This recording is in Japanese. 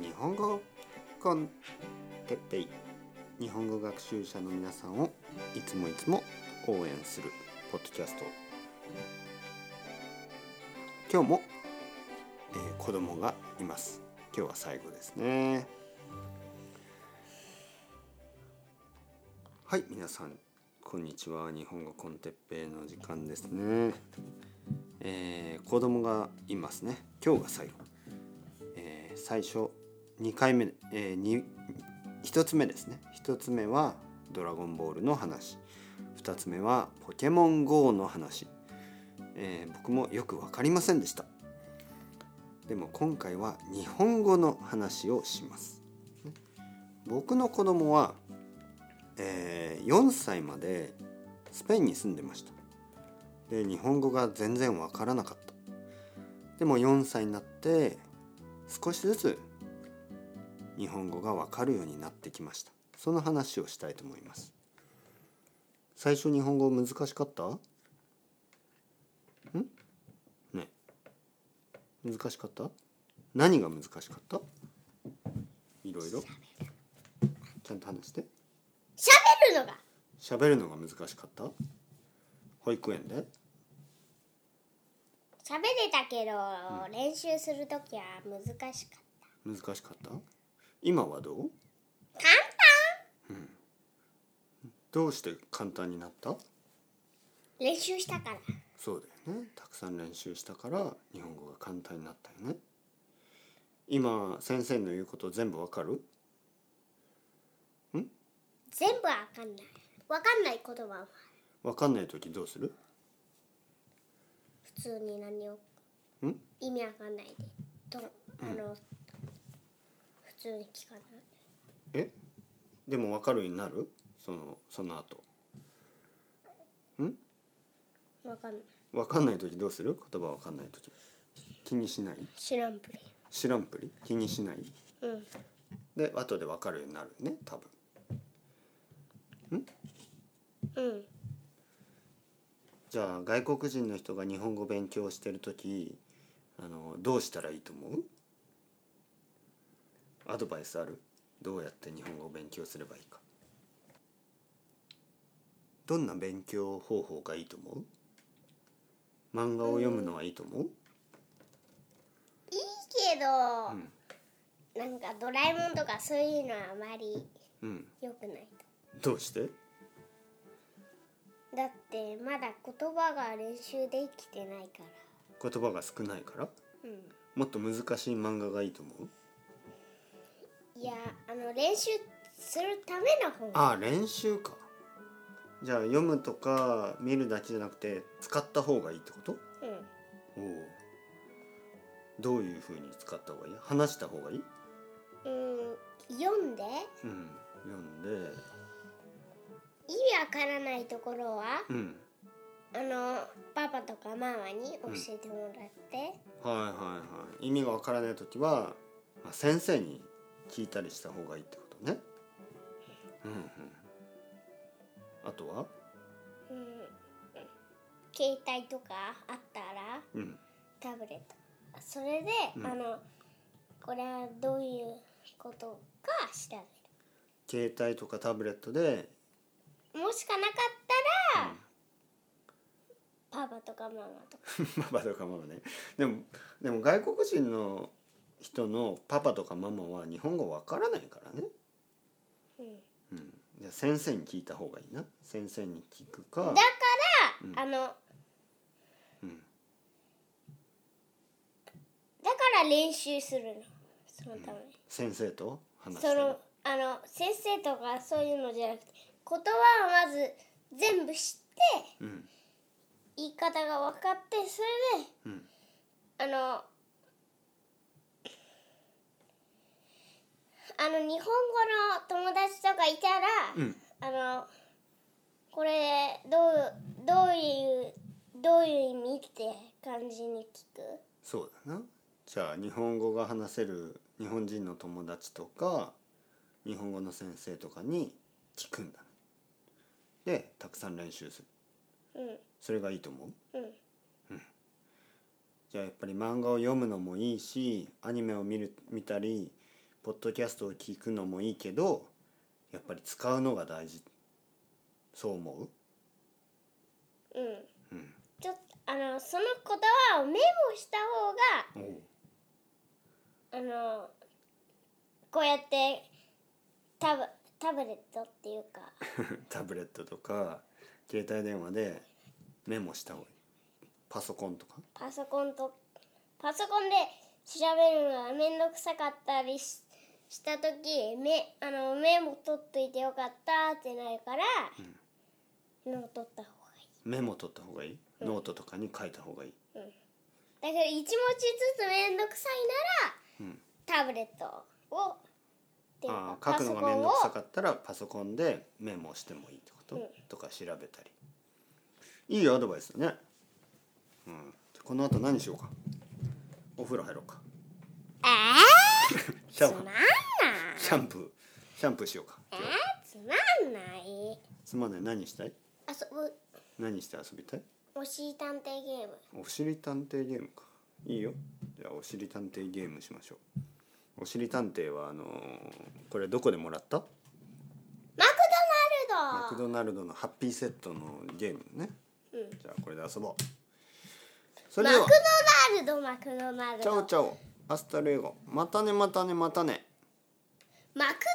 日本語コンテッペイ日本語学習者の皆さんをいつもいつも応援するポッドキャスト今日も、えー、子供がいます。今日は最後ですね。はい皆さんこんにちは。日本語コンテッペイの時間ですね。えー、子供がいますね。今日が最後、えー、最初2回目、えー、1つ目ですね。1つ目は「ドラゴンボール」の話。2つ目は「ポケモン GO」の話、えー、僕もよく分かりませんでした。でも今回は日本語の話をします。僕の子供は、えー、4歳までスペインに住んでました。で日本語が全然わからなかった。でも4歳になって少しずつ日本語がわかるようになってきました。その話をしたいと思います。最初日本語難しかった？ん？ね。難しかった？何が難しかった？いろいろ。ちゃんと話して。喋るのが。喋るのが難しかった？保育園で？喋れたけど、うん、練習する時は難しかった。難しかった？今はどう？簡単、うん、どうして簡単になった？練習したから。そうだよね。たくさん練習したから日本語が簡単になったよね。今先生の言うこと全部わかる？ん？全部わかんない。わかんない言葉は。わかんない時どうする？普通に何を？意味わかんないで。とあの、うん、普通に聞かない。え？でもわかるようになる？そのその後。ん？わかんない。わかんない時どうする？言葉わかんない時。気にしない？知らんぷり。知らんぷり？気にしない？うん。で後でわかるようになるね多分。ん？うん。じゃあ外国人の人が日本語勉強してる時あのどうしたらいいと思う？アドバイスある？どうやって日本語を勉強すればいいか。どんな勉強方法がいいと思う？漫画を読むのはいいと思う、いいけど、うん、なんかドラえもんとかそういうのはあまり良くない。と、どうして？だってまだ言葉が練習できてないから。言葉が少ないから？うん。もっと難しい漫画がいいと思う？いやあの練習するための本。ああ練習か。じゃあ読むとか見るだけじゃなくて使った方がいいってこと？うん。おおどういうふうに使った方がいい？話した方がいい？うん読んで。うん読んで。意味わからないところは、うん、あのパパとかママに教えてもらって、うん、はいはいはい。意味がわからない時は先生に聞いたりした方がいいってことね。うんうん。あとは？うん。携帯とかあったら、うん、タブレット。それで、うん、あのこれはどういうことか調べる。携帯とかタブレットで？もしかなかったら、うん、パパとかママとか。パパとかママね。でもでも外国人の人のパパとかママは日本語わからないからね。うん、うん、じゃ先生に聞いた方がいいな。先生に聞くか。だから、うん、あの、うん、だから練習するの。そのため、うん、先生と話そのあの先生とかそういうのじゃなくて言葉をまず全部知って、うん、言い方が分かってそれで、うん、あのあの日本語の友達とかいたら、うん、あのこれどうどういうどういう意味って感じに聞く？そうだな。じゃあ日本語が話せる日本人の友達とか日本語の先生とかに聞くんだでたくさん練習する、うん、それがいいと思う、うん、うん、じゃあやっぱり漫画を読むのもいいしアニメを見る見たりポッドキャストを聞くのもいいけどやっぱり使うのが大事。そう思う？ん。ううん。ちょっとあのその言葉をメモした方があのこうやってタブタブレットっていうか。タブレットとか携帯電話でメモした方がいい。パソコンとか？パソコンとパソコンで調べるのが面倒くさかったりしした時メあのメモ取っといてよかったってなるから、メモ取った方がいい。メモ取った方がいい、ノートとかに書いた方がいい？だけど一文字ずつ面倒くさいなら、うん。タブレットをあ書くのが面倒くさかったらパソコンでメモしてもいいってこと、うん。とか調べたり。いいアドバイスだね、うん、この後何しようか？お風呂入ろうか。あ シャンプー。つまんないシャンプーシャンプーしようか。あ今日。つまんない。すまない。何したい？遊ぶ。何して遊びたい？おしり探偵ゲーム。おしり探偵ゲームか。いいよ。じゃあおしり探偵ゲームしましょう。おしり探偵はあのーこれどこでもらった？マクマクドナルド。ドナルドのハッピーセットのゲームね。うん。じゃあこれで遊ぼう。それではマクドナルドマクドナルド。チャオチャオ。アスタルエゴ。またねまたねまたねマクド